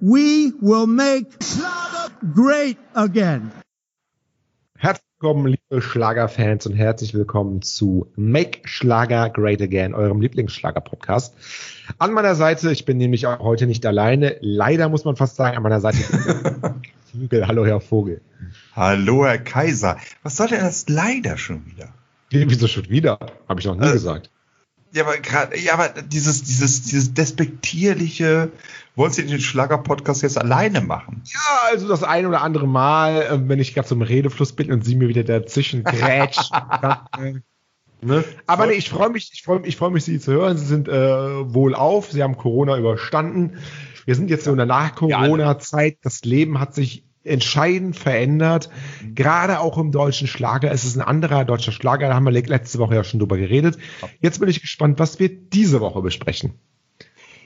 We will make Schlager great again. Herzlich willkommen, liebe Schlagerfans und herzlich willkommen zu Make Schlager Great Again, eurem Lieblingsschlager-Podcast. An meiner Seite, ich bin nämlich auch heute nicht alleine, leider muss man fast sagen, an meiner Seite Vogel. Hallo, Herr Vogel. Hallo, Herr Kaiser. Was soll denn das leider schon wieder? Wieso schon wieder? Habe ich noch nie äh, gesagt. Ja, aber gerade, ja, aber dieses, dieses, dieses despektierliche, wollen Sie den Schlager-Podcast jetzt alleine machen? Ja, also das ein oder andere Mal, äh, wenn ich gerade zum Redefluss bin und Sie mir wieder dazwischen grätscht. ne? Aber nee, ich freue mich, ich freue mich, ich freue mich, Sie zu hören. Sie sind äh, wohl auf, Sie haben Corona überstanden. Wir sind jetzt so in der Nach-Corona-Zeit. Das Leben hat sich entscheidend verändert. Gerade auch im deutschen Schlager. Es ist ein anderer deutscher Schlager. Da haben wir letzte Woche ja schon drüber geredet. Jetzt bin ich gespannt, was wir diese Woche besprechen.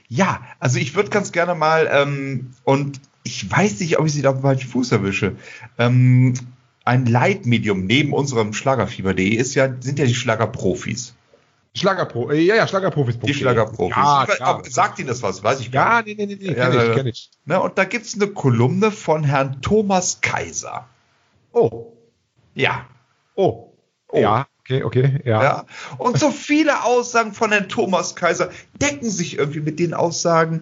Ja, also ich würde ganz gerne mal, ähm, und ich weiß nicht, ob ich sie da auf den Fuß erwische. Ähm, ein Leitmedium neben unserem Schlagerfieber.de ist ja, sind ja die Schlagerprofis. Schlagerpro, äh, ja, ja, Schlagerprofis. Die Schlagerprofis. Ja, klar. Sagt Ihnen das was? Weiß ich gar nicht. Ja, nee, nee, nee, ja, kenn ich, kenn ich. Na, und da gibt's eine Kolumne von Herrn Thomas Kaiser. Oh. Ja. Oh. oh. Ja, okay, okay, ja. ja. Und so viele Aussagen von Herrn Thomas Kaiser decken sich irgendwie mit den Aussagen,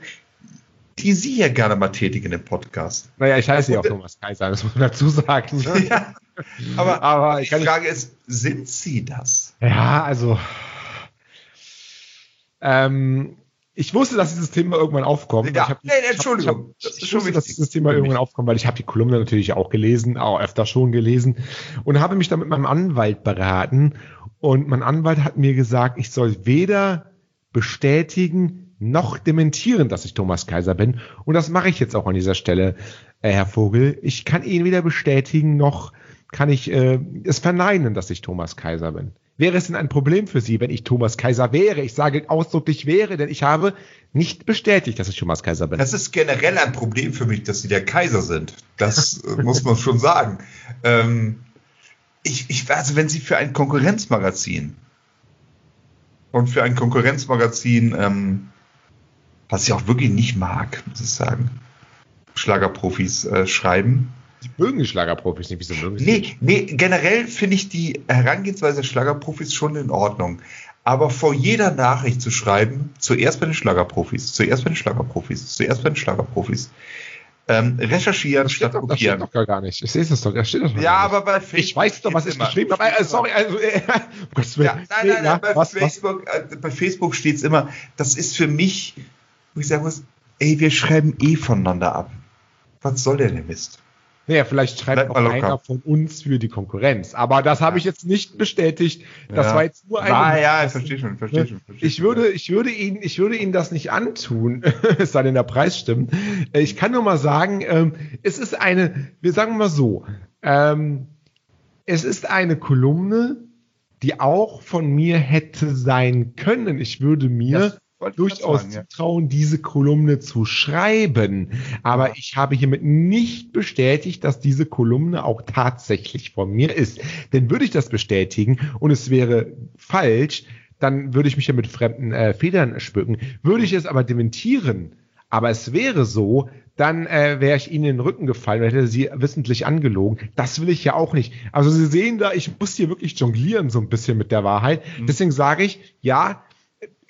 die Sie ja gerne mal tätigen im Podcast. Naja, ich heiße ja auch Thomas Kaiser, das muss man dazu sagen. Ne? Ja, aber, aber die Frage ist, sind Sie das? Ja, also ähm, ich wusste, dass dieses Thema irgendwann aufkommt. Ja, hab, nee, Entschuldigung. Ich, hab, ich, ich wusste, dass dieses Thema irgendwann aufkommt, weil ich habe die Kolumne natürlich auch gelesen, auch öfter schon gelesen und habe mich da mit meinem Anwalt beraten und mein Anwalt hat mir gesagt, ich soll weder bestätigen noch dementieren, dass ich Thomas Kaiser bin und das mache ich jetzt auch an dieser Stelle, äh, Herr Vogel. Ich kann ihn weder bestätigen noch kann ich äh, es verneinen, dass ich Thomas Kaiser bin. Wäre es denn ein Problem für Sie, wenn ich Thomas Kaiser wäre? Ich sage ausdrücklich wäre, denn ich habe nicht bestätigt, dass ich Thomas Kaiser bin. Das ist generell ein Problem für mich, dass Sie der Kaiser sind. Das äh, muss man schon sagen. Ähm, ich, ich, also wenn Sie für ein Konkurrenzmagazin und für ein Konkurrenzmagazin, ähm, was ich auch wirklich nicht mag, muss ich sagen, Schlagerprofis äh, schreiben, Sie mögen die Schlagerprofis nicht. Wieso mögen nee, nicht? Nee, generell finde ich die Herangehensweise der Schlagerprofis schon in Ordnung. Aber vor jeder Nachricht zu schreiben, zuerst bei den Schlagerprofis, zuerst bei den Schlagerprofis, zuerst bei den Schlagerprofis. Ähm, recherchieren das statt doch, kopieren. Das steht doch gar nicht. Ich sehe es doch. Das steht doch ja, aber bei Facebook. Ich weiß doch, was ich geschrieben habe. Äh, sorry, also, äh, ja, nein, nein, nein, ja, bei, was, Facebook, was? Äh, bei Facebook steht es immer, das ist für mich, wo ich sagen muss, ey, wir schreiben eh voneinander ab. Was soll denn der Mist? Naja, vielleicht schreibt auch einer von uns für die Konkurrenz. Aber das habe ich jetzt nicht bestätigt. Das ja. war jetzt nur ein. Ah, ja, ich verstehe schon, verstehe schon. Verstehe ich würde, ich würde Ihnen, ich würde Ihnen das nicht antun, es sei denn der Preis stimmt. Ich kann nur mal sagen, ähm, es ist eine, wir sagen mal so, ähm, es ist eine Kolumne, die auch von mir hätte sein können. Ich würde mir durchaus sagen, zutrauen, ja. diese Kolumne zu schreiben. Aber ich habe hiermit nicht bestätigt, dass diese Kolumne auch tatsächlich von mir ist. Denn würde ich das bestätigen und es wäre falsch, dann würde ich mich ja mit fremden äh, Federn schmücken. Würde ich es aber dementieren, aber es wäre so, dann äh, wäre ich ihnen in den Rücken gefallen und hätte sie wissentlich angelogen. Das will ich ja auch nicht. Also Sie sehen da, ich muss hier wirklich jonglieren so ein bisschen mit der Wahrheit. Mhm. Deswegen sage ich, ja,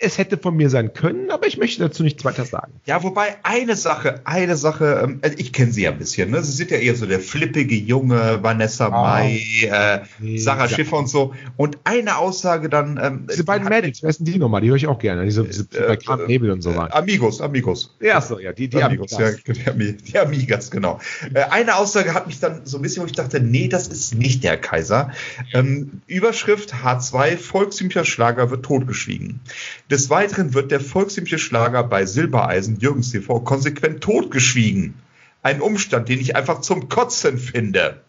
es hätte von mir sein können, aber ich möchte dazu nichts weiter sagen. Ja, wobei eine Sache, eine Sache, ähm, also ich kenne sie ja ein bisschen, ne? Sie sind ja eher so der flippige Junge, Vanessa oh, Mai, äh, Sarah ja. Schiffer und so. Und eine Aussage dann. Ähm, diese beiden Medics, wer ist denn die nochmal? Die höre ich auch gerne. Diese, diese äh, bei Kram Nebel und so weiter. Amigos, Amigos. Ja, so, ja, die, die Amigos. Amigos. Ja, die, die Amigas, genau. Äh, eine Aussage hat mich dann so ein bisschen, wo ich dachte, nee, das ist nicht der Kaiser. Ähm, Überschrift H2, volkstümlicher Schlager wird totgeschwiegen. Des Weiteren wird der volkstümliche Schlager bei Silbereisen Jürgens TV konsequent totgeschwiegen. Ein Umstand, den ich einfach zum Kotzen finde.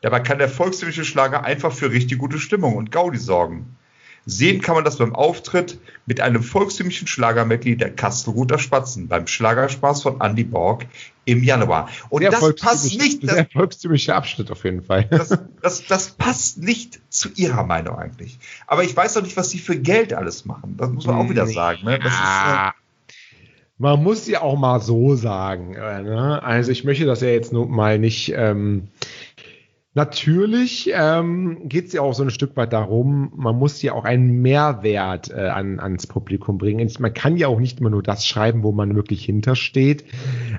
Dabei kann der volkstümliche Schlager einfach für richtig gute Stimmung und Gaudi sorgen. Sehen kann man das beim Auftritt mit einem volkstümlichen Schlagermedley der Kastelruther Spatzen beim Schlagerspaß von Andy Borg im Januar. Und sehr das passt nicht. Sehr volkstümlicher Abschnitt auf jeden Fall. Das, das, das passt nicht zu Ihrer Meinung eigentlich. Aber ich weiß doch nicht, was Sie für Geld alles machen. Das muss man auch wieder sagen. Ne? Das ist, äh man muss ja auch mal so sagen. Äh, ne? Also ich möchte das ja jetzt nur mal nicht. Ähm, natürlich ähm, geht es ja auch so ein Stück weit darum, man muss ja auch einen Mehrwert äh, an, ans Publikum bringen. Man kann ja auch nicht immer nur das schreiben, wo man wirklich hintersteht.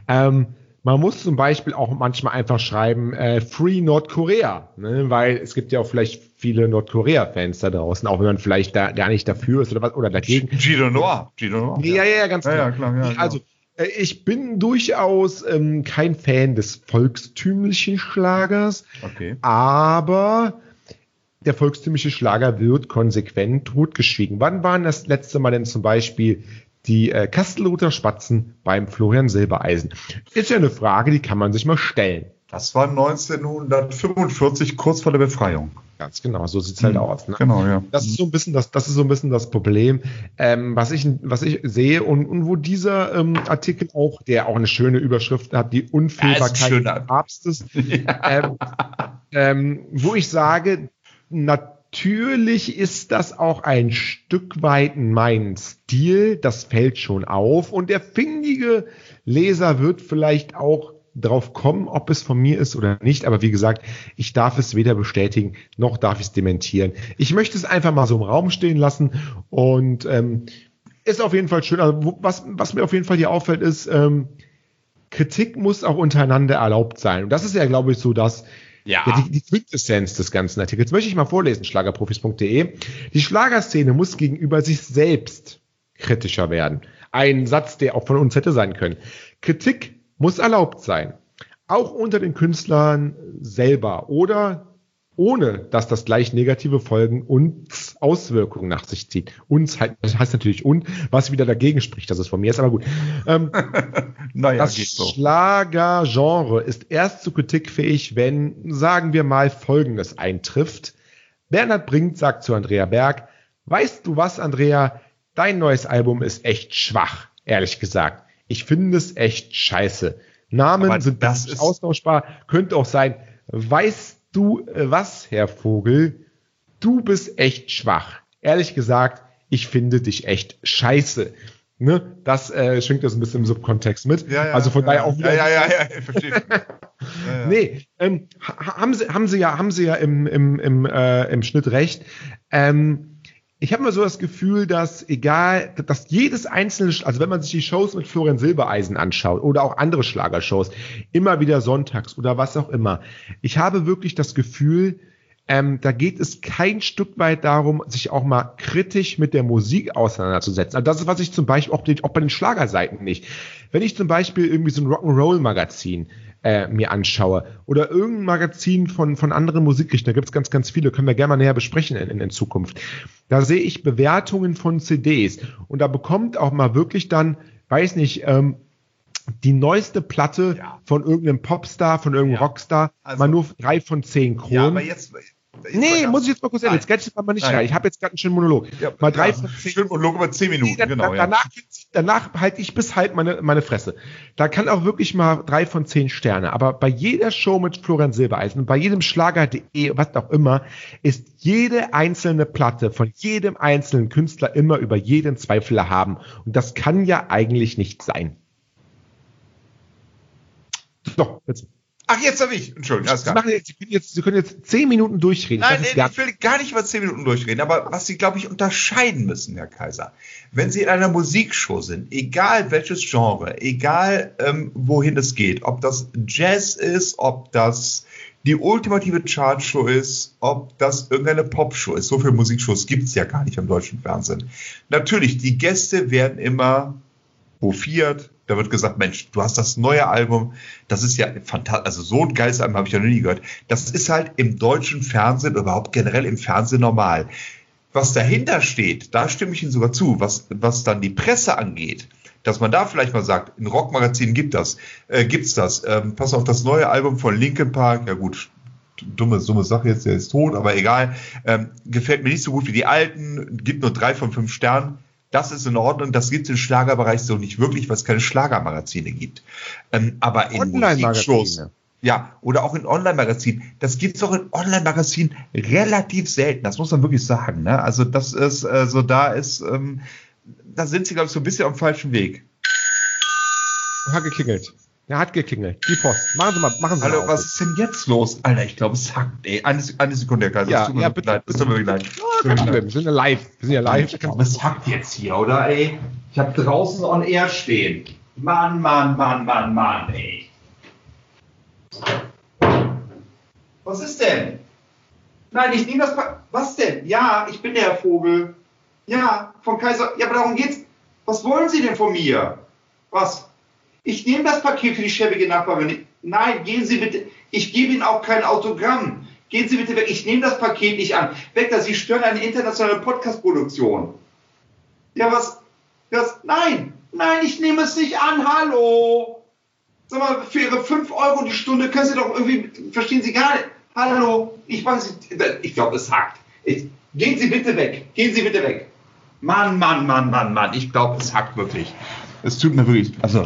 Ähm, man muss zum Beispiel auch manchmal einfach schreiben, äh, Free Nordkorea, ne? weil es gibt ja auch vielleicht viele Nordkorea-Fans da draußen, auch wenn man vielleicht da gar nicht dafür ist oder was oder dagegen. Gino Noir. Gino Noir. Ja, ja, ja, ganz klar. Ja, klar ja, also, äh, ich bin durchaus ähm, kein Fan des volkstümlichen Schlagers, okay. aber der volkstümliche Schlager wird konsequent totgeschwiegen. Wann waren das letzte Mal denn zum Beispiel die äh, Kastelruther Spatzen beim Florian Silbereisen? Ist ja eine Frage, die kann man sich mal stellen. Das war 1945, kurz vor der Befreiung. Ganz genau, so sieht's halt mhm. aus. Ne? Genau, ja. Das ist so ein bisschen das, das ist so ein bisschen das Problem, ähm, was ich, was ich sehe und, und wo dieser ähm, Artikel auch, der auch eine schöne Überschrift hat, die Unfehlbarkeit ja, des Papstes, ähm, ähm, wo ich sage, natürlich ist das auch ein Stück weit mein Stil, das fällt schon auf und der findige Leser wird vielleicht auch drauf kommen, ob es von mir ist oder nicht. Aber wie gesagt, ich darf es weder bestätigen, noch darf ich es dementieren. Ich möchte es einfach mal so im Raum stehen lassen und ähm, ist auf jeden Fall schön. Also, was, was mir auf jeden Fall hier auffällt, ist, ähm, Kritik muss auch untereinander erlaubt sein. Und das ist ja, glaube ich, so das, ja. ja die, die Quintessenz des ganzen Artikels. Möchte ich mal vorlesen, schlagerprofis.de. Die Schlagerszene muss gegenüber sich selbst kritischer werden. Ein Satz, der auch von uns hätte sein können. Kritik muss erlaubt sein. Auch unter den Künstlern selber oder ohne dass das gleich negative Folgen und Auswirkungen nach sich zieht. Uns halt, das heißt natürlich und, was wieder dagegen spricht, dass es von mir ist, aber gut. Ähm, naja, das so. Schlagergenre ist erst zu kritikfähig, wenn, sagen wir mal, Folgendes eintrifft. Bernhard Brinkt sagt zu Andrea Berg, weißt du was, Andrea, dein neues Album ist echt schwach, ehrlich gesagt. Ich finde es echt scheiße. Namen Aber sind das ist austauschbar. Könnte auch sein, weißt du äh, was, Herr Vogel? Du bist echt schwach. Ehrlich gesagt, ich finde dich echt scheiße. Ne? Das äh, schwingt das ein bisschen im Subkontext mit. Ja, ja, also von ja, daher auch wieder. Ja, ja, ja, ja, ich verstehe. Nee, ähm, haben sie, haben sie ja, haben sie ja im, im, im, äh, im Schnitt recht. Ähm, ich habe immer so das Gefühl, dass egal, dass jedes einzelne, also wenn man sich die Shows mit Florian Silbereisen anschaut oder auch andere Schlagershows, immer wieder sonntags oder was auch immer, ich habe wirklich das Gefühl, ähm, da geht es kein Stück weit darum, sich auch mal kritisch mit der Musik auseinanderzusetzen. Also das ist, was ich zum Beispiel auch, auch bei den Schlagerseiten nicht. Wenn ich zum Beispiel irgendwie so ein Rock'n'Roll-Magazin äh, mir anschaue. Oder irgendein Magazin von, von anderen Musikrichtern, da gibt es ganz, ganz viele, können wir gerne mal näher besprechen in, in, in Zukunft. Da sehe ich Bewertungen von CDs und da bekommt auch mal wirklich dann, weiß nicht, ähm, die neueste Platte ja. von irgendeinem Popstar, von irgendeinem ja. Rockstar, also, mal nur drei von zehn Kronen. Ja, aber jetzt, Nee, muss ich jetzt mal kurz erzählen. Jetzt Geld kann man nicht rein. Ich habe jetzt gerade einen schönen Monolog. Ja, mal drei ja, schönen Monolog über zehn Minuten, nee, genau. Danach, ja. danach halte ich bis halt meine, meine Fresse. Da kann auch wirklich mal drei von zehn Sterne. Aber bei jeder Show mit Florian Silbereisen, bei jedem Schlager.de, was auch immer, ist jede einzelne Platte von jedem einzelnen Künstler immer über jeden Zweifel haben. Und das kann ja eigentlich nicht sein. So, jetzt. Ach, jetzt habe ich. Entschuldigung. Sie, machen jetzt, Sie, können jetzt, Sie können jetzt zehn Minuten durchreden. Nein, nee, ich will gar nicht über zehn Minuten durchreden, aber was Sie, glaube ich, unterscheiden müssen, Herr Kaiser, wenn Sie in einer Musikshow sind, egal welches Genre, egal ähm, wohin es geht, ob das Jazz ist, ob das die ultimative Chartshow ist, ob das irgendeine Popshow ist. So viele Musikshows gibt es ja gar nicht im deutschen Fernsehen. Natürlich, die Gäste werden immer hofiert, da wird gesagt, Mensch, du hast das neue Album, das ist ja fantastisch, also so ein geiles Album habe ich ja noch nie gehört. Das ist halt im deutschen Fernsehen, überhaupt generell im Fernsehen normal. Was dahinter steht, da stimme ich Ihnen sogar zu, was, was dann die Presse angeht, dass man da vielleicht mal sagt, in Rockmagazinen gibt das, äh, gibt's das. Ähm, pass auf das neue Album von Linkin Park, ja gut, dumme, dumme Sache jetzt, der ist tot, aber egal. Ähm, gefällt mir nicht so gut wie die alten, gibt nur drei von fünf Sternen das ist in Ordnung, das gibt es im Schlagerbereich so nicht wirklich, weil es keine Schlagermagazine gibt. Ähm, aber in Musikshows, ja, oder auch in Online-Magazinen, das gibt es auch in Online-Magazinen relativ selten, das muss man wirklich sagen. Ne? Also das ist, also da ist, ähm, da sind sie, glaube ich, so ein bisschen am falschen Weg. Hat geklingelt. Er hat geklingelt. Die Post. Machen Sie mal, machen Sie Hallo, mal. was ist denn jetzt los? Alter, ich glaube, es hackt, ey. Eine, eine Sekunde, Herr Kaiser. Ja, tut mir ja, bitte, leid. Es tut mir wirklich leid. Kein Problem. Wir sind ja live. Wir sind ja live. Ich glaube, es hackt jetzt hier, oder, ey? Ich habe draußen on air stehen. Mann, Mann, Mann, Mann, Mann, ey. Was ist denn? Nein, ich nehme das. Pa Was denn? Ja, ich bin der Herr Vogel. Ja, von Kaiser. Ja, aber darum geht's. Was wollen Sie denn von mir? Was? Ich nehme das Paket für die schäbige Nachbarin. Nein, gehen Sie bitte. Ich gebe Ihnen auch kein Autogramm. Gehen Sie bitte weg. Ich nehme das Paket nicht an. Weg da, Sie stören eine internationale Podcast-Produktion. Ja, was? was? Nein, nein, ich nehme es nicht an. Hallo. Sag mal, für Ihre 5 Euro die Stunde können Sie doch irgendwie, verstehen Sie gar nicht. Hallo, ich weiß nicht, ich glaube, es hackt. Ich, gehen Sie bitte weg. Gehen Sie bitte weg. Mann, Mann, Mann, Mann, Mann. Ich glaube, es hackt wirklich. Es tut mir wirklich. Also,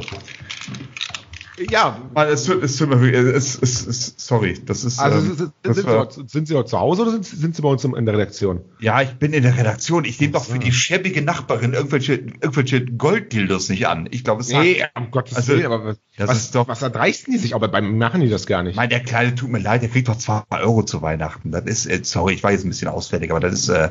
Ja, Mann, es tut, es tut mir wirklich. Es, es, es, sorry, das ist. also ähm, sind, das sind, Sie war- auch, sind Sie auch zu Hause oder sind, sind Sie bei uns in der Redaktion? ja, ich bin in der Redaktion. Ich nehme doch für die schäbige Nachbarin irgendwelche, irgendwelche Golddildos nicht an. Ich glaube, es. Nee, um Gottes Also, Willen, aber was, das was, doch- was erdreisten die sich? Aber beim machen die das gar nicht. Ich meine, der Kleine tut mir leid, der kriegt doch 2 Euro zu Weihnachten. Das ist, äh, sorry, ich war jetzt ein bisschen ausfällig, aber das ist, äh,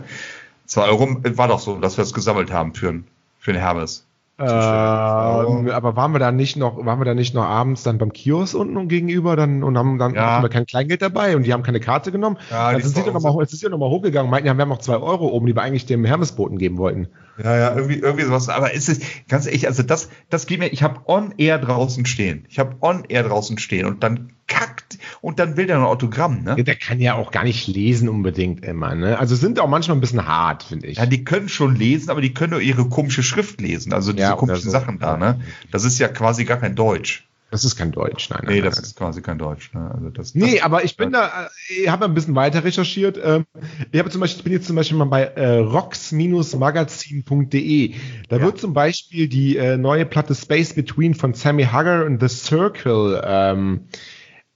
2 Euro war doch so, dass wir es gesammelt haben für, für den Hermes. Ähm, aber waren wir da nicht noch, waren wir da nicht noch abends dann beim Kiosk unten und gegenüber dann und haben dann Ja. hatten wir kein Kleingeld dabei und die haben keine Karte genommen. Ja, dann sind sie ist dann nochmal, jetzt ist sie noch mal hochgegangen, meinten, ja, wir haben noch zwei Euro oben, die wir eigentlich dem Hermesboten geben wollten. Ja, ja, irgendwie, irgendwie sowas. Aber es ist ganz ehrlich, also das, das geht mir. Ich habe on air draußen stehen. Ich habe on air draußen stehen und dann kackt und dann will der ein Autogramm, ne? Der kann ja auch gar nicht lesen unbedingt immer, ne? Also sind auch manchmal ein bisschen hart, finde ich. Ja, die können schon lesen, aber die können nur ihre komische Schrift lesen. Also diese Ja, komischen so. Sachen da, ne? Das ist ja quasi gar kein Deutsch. das ist kein Deutsch, nein. Nee, nein, das nein. ist quasi kein Deutsch. Ne? Also das, Nee, das, aber ich bin da, äh, ich habe ein bisschen weiter recherchiert. Ähm, Ich habe zum Beispiel, ich bin jetzt zum Beispiel mal bei äh, rocks-magazin.de. Da Ja. wird zum Beispiel die äh, neue Platte Space Between von Sammy Hagar und The Circle ähm,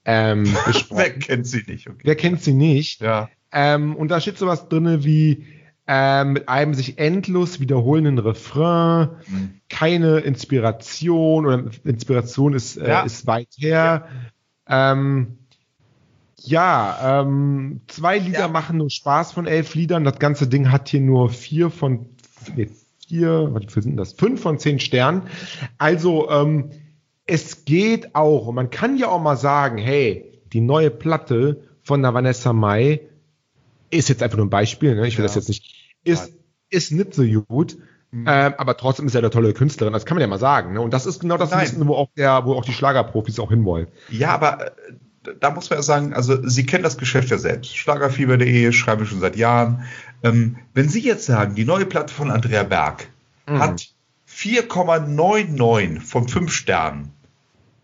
ähm. Wer kennt sie nicht? Okay. Wer kennt sie nicht? Ja. Ähm, und da steht sowas drinne wie ähm, mit einem sich endlos wiederholenden Refrain, Mhm. keine Inspiration oder Inspiration ist, äh, Ja. ist weit her. Ähm, ja, ähm, zwei Lieder Ja. machen nur Spaß von elf Liedern. Das ganze Ding hat hier nur vier von nee, vier, was sind das? Fünf von zehn Sternen. Also ähm, es geht auch. Und man kann ja auch mal sagen, hey, die neue Platte von der Vanessa Mai ist jetzt einfach nur ein Beispiel, ne? ich will Ja. das jetzt nicht, ist, ist nicht so gut, ähm, aber trotzdem ist er eine tolle Künstlerin, das kann man ja mal sagen. Ne? Und das ist genau das. Wissen, wo auch, der, wo auch die Schlagerprofis auch hinwollen. Ja, aber äh, da muss man ja sagen, also Sie kennen das Geschäft ja selbst. Schlagerfieber.de schreiben wir schon seit Jahren. Ähm, wenn Sie jetzt sagen, die neue Platte von Andrea Berg Mhm. hat 4,99 von 5 Sternen.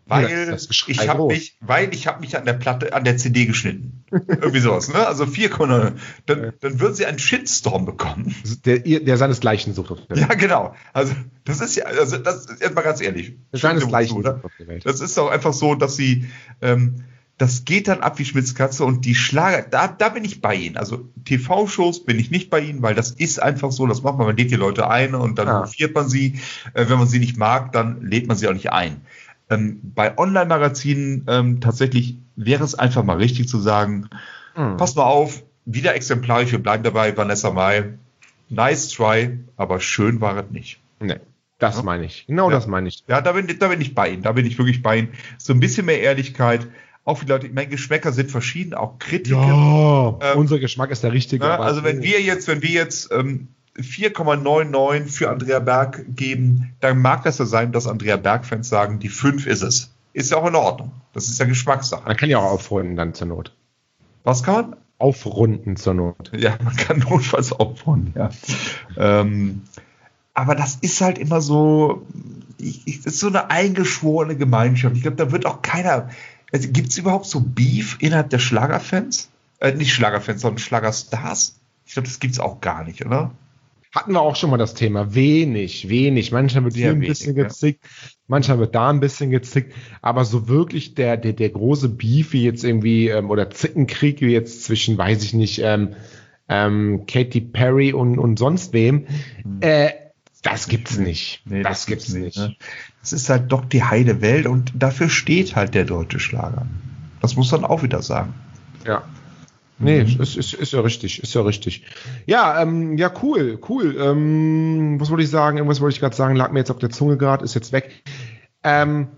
Weil Ja, ich habe mich, weil ich habe mich an der Platte, an der CD geschnitten. Irgendwie sowas, ne? Also 4,9. Dann, dann würden Sie einen Shitstorm bekommen. Der, ihr- der seinesgleichen sucht auf der Ja, Welt. genau. Also das ist ja, also das ist jetzt mal ganz ehrlich. Der seinesgleichen wozu, sucht auf der Welt. das ist doch einfach so, dass sie, ähm, das geht dann ab wie Schmitzkatze und die Schlager, da, da bin ich bei ihnen. Also TV-Shows bin ich nicht bei ihnen, weil das ist einfach so, das macht man, man lädt die Leute ein und dann Ja. hofiert man sie. Äh, wenn man sie nicht mag, dann lädt man sie auch nicht ein. Ähm, bei Online-Magazinen ähm, tatsächlich wäre es einfach mal richtig zu sagen, Mhm. pass mal auf, wieder exemplarisch, wir bleiben dabei, Vanessa Mai. Nice try, aber schön war es nicht. Nee, das Ja. meine ich. Genau Ja. das meine ich. Ja, da bin, da bin ich bei Ihnen. Da bin ich wirklich bei Ihnen. So ein bisschen mehr Ehrlichkeit. Auch die Leute, ich meine, Geschmäcker sind verschieden, auch Kritiker. Ja, Ähm, unser Geschmack ist der richtige. Ne? aber- Also wenn wir jetzt, wenn wir jetzt ähm, 4,99 für Andrea Berg geben, dann mag das ja sein, dass Andrea Berg-Fans sagen, die 5 ist es. Ist ja auch in Ordnung. Das ist ja Geschmackssache. Man kann ja auch aufrunden dann zur Not. Was kann man? Aufrunden zur Not. Ja, man kann notfalls aufbauen, ja. Ähm, aber das ist halt immer so, ich, ich, das ist so eine eingeschworene Gemeinschaft. Ich glaube, da wird auch keiner. Also, Gibt es überhaupt so Beef innerhalb der Schlagerfans? Äh, nicht Schlagerfans, sondern Schlagerstars? Ich glaube, das gibt's auch gar nicht, oder? Hatten wir auch schon mal das Thema. Wenig, wenig. Manchmal wird Sehr hier ein wenig, bisschen ja. gezickt, manchmal wird da ein bisschen gezickt. Aber so wirklich der, der, der große Beef wie jetzt irgendwie, ähm, oder Zickenkrieg wie jetzt zwischen, weiß ich nicht, ähm, ähm, Katy Perry und, und sonst wem, Mhm. äh, Das gibt's nicht. Nee, das, gibt's nicht. ne? Das ist halt doch die heile Welt und dafür steht halt der deutsche Schlager. Das muss man auch wieder sagen. Ja. Nee, Mhm. ist, ist, ist ja richtig, ist ja richtig. Ja, ähm, ja, cool, cool. Ähm, was wollte ich sagen? Irgendwas wollte ich gerade sagen, lag mir jetzt auf der Zunge gerade, ist jetzt weg. Ähm,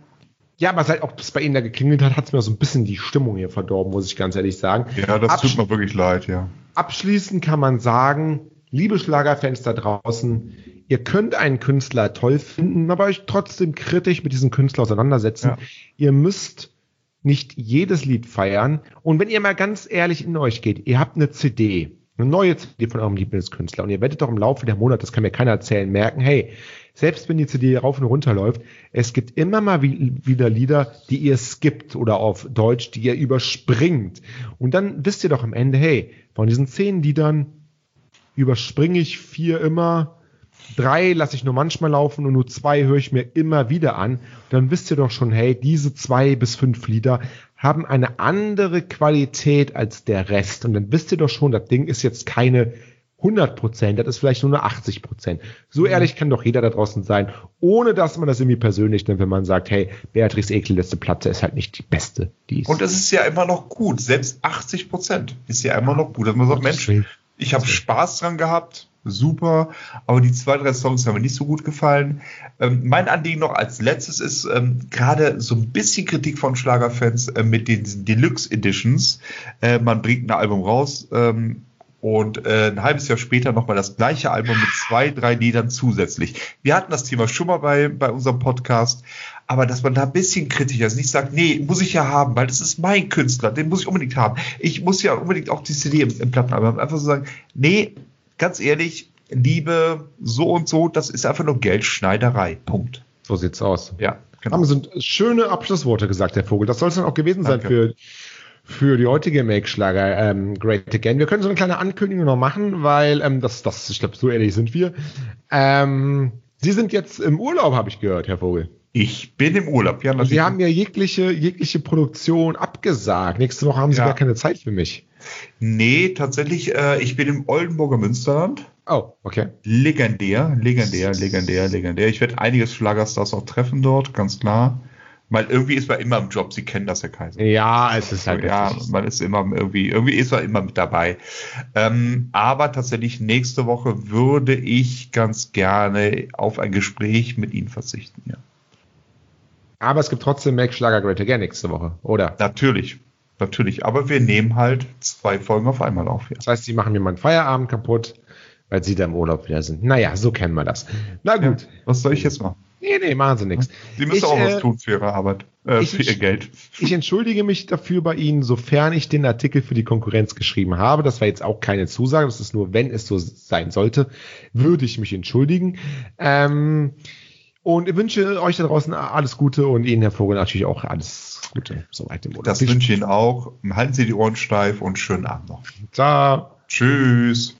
ja, aber seit auch es bei Ihnen da geklingelt hat, hat es mir so ein bisschen die Stimmung hier verdorben, muss ich ganz ehrlich sagen. Ja, das Absch- tut mir wirklich leid, ja. Abschließend kann man sagen, liebe Schlagerfans da draußen, ihr könnt einen Künstler toll finden, aber euch trotzdem kritisch mit diesem Künstler auseinandersetzen. Ja. Ihr müsst nicht jedes Lied feiern. Und wenn ihr mal ganz ehrlich in euch geht, ihr habt eine CD, eine neue CD von eurem Lieblingskünstler und ihr werdet doch im Laufe der Monate, das kann mir keiner erzählen, merken, hey, selbst wenn die CD rauf und runter läuft, es gibt immer mal wie- wieder Lieder, die ihr skippt oder auf Deutsch, die ihr überspringt. Und dann wisst ihr doch am Ende, hey, von diesen zehn Liedern überspringe ich vier immer, drei lasse ich nur manchmal laufen und nur zwei höre ich mir immer wieder an. Dann wisst ihr doch schon, hey, diese zwei bis fünf Lieder haben eine andere Qualität als der Rest. Und dann wisst ihr doch schon, das Ding ist jetzt keine 100 Prozent, das ist vielleicht nur eine 80 Prozent. So ehrlich kann doch jeder da draußen sein, ohne dass man das irgendwie persönlich nimmt, wenn man sagt, hey, Beatrice Ekel letzte Platte ist halt nicht die beste, die ist. Und es ist ja immer noch gut. Selbst 80 Prozent ist ja immer noch gut. Dass man sagt, Mensch, ich habe Spaß dran gehabt, super, aber die zwei, drei Songs haben mir nicht so gut gefallen. Ähm, mein Anliegen noch als letztes ist ähm, gerade so ein bisschen Kritik von Schlagerfans äh, mit den Deluxe Editions. Äh, man bringt ein Album raus ähm, und äh, ein halbes Jahr später nochmal das gleiche Album mit zwei, drei Liedern zusätzlich. Wir hatten das Thema schon mal bei, bei unserem Podcast, aber dass man da ein bisschen kritischer ist, nicht sagt, nee, muss ich ja haben, weil das ist mein Künstler, den muss ich unbedingt haben. Ich muss ja unbedingt auch die CD im, im Plattenalbum haben. Einfach so sagen, nee, ganz ehrlich, Liebe, so und so, das ist einfach nur Geldschneiderei. Punkt. So sieht's aus. Ja, genau. Haben sind schöne Abschlussworte gesagt, Herr Vogel. Das soll es dann auch gewesen sein Danke. für, für die heutige Make-Schlager ähm, Great Again. Wir können so eine kleine Ankündigung noch machen, weil ähm, das, das, ich glaube, so ehrlich sind wir. Ähm, Sie sind jetzt im Urlaub, habe ich gehört, Herr Vogel. Ich bin im Urlaub, ja, Und Sie haben ja jegliche, jegliche Produktion abgesagt. Nächste Woche haben Sie Ja. gar keine Zeit für mich. Nee, tatsächlich, äh, ich bin im Oldenburger Münsterland. Oh, okay. Legendär, legendär, legendär, legendär. Ich werde einiges Schlagerstars auch treffen dort, ganz klar. Weil irgendwie ist man immer im Job, Sie kennen das, Herr Kaiser. Ja, es ist halt ja, man ist immer irgendwie, irgendwie ist man immer mit dabei. Ähm, aber tatsächlich nächste Woche würde ich ganz gerne auf ein Gespräch mit Ihnen verzichten, ja. Aber es gibt trotzdem Make-Schlager Great Again nächste Woche, oder? Natürlich, natürlich. Aber wir nehmen halt zwei Folgen auf einmal auf, ja. Das heißt, Sie machen mir meinen Feierabend kaputt, weil Sie da im Urlaub wieder sind. Naja, so kennen wir das. Na gut. ja. Was soll ich jetzt machen? Nee, nee, machen Sie nichts. Sie müssen Ich, auch äh, was tun für Ihre Arbeit, äh, ich- für Ihr Geld. Ich entschuldige mich dafür bei Ihnen, sofern ich den Artikel für die Konkurrenz geschrieben habe. Das war jetzt auch keine Zusage, das ist nur, wenn es so sein sollte, würde ich mich entschuldigen. Ähm, und ich wünsche euch da draußen alles Gute und Ihnen, Herr Vogel, natürlich auch alles Gute soweit im. Das wünsche ich Ihnen auch. Halten Sie die Ohren steif und schönen Abend noch. Ciao. Tschüss.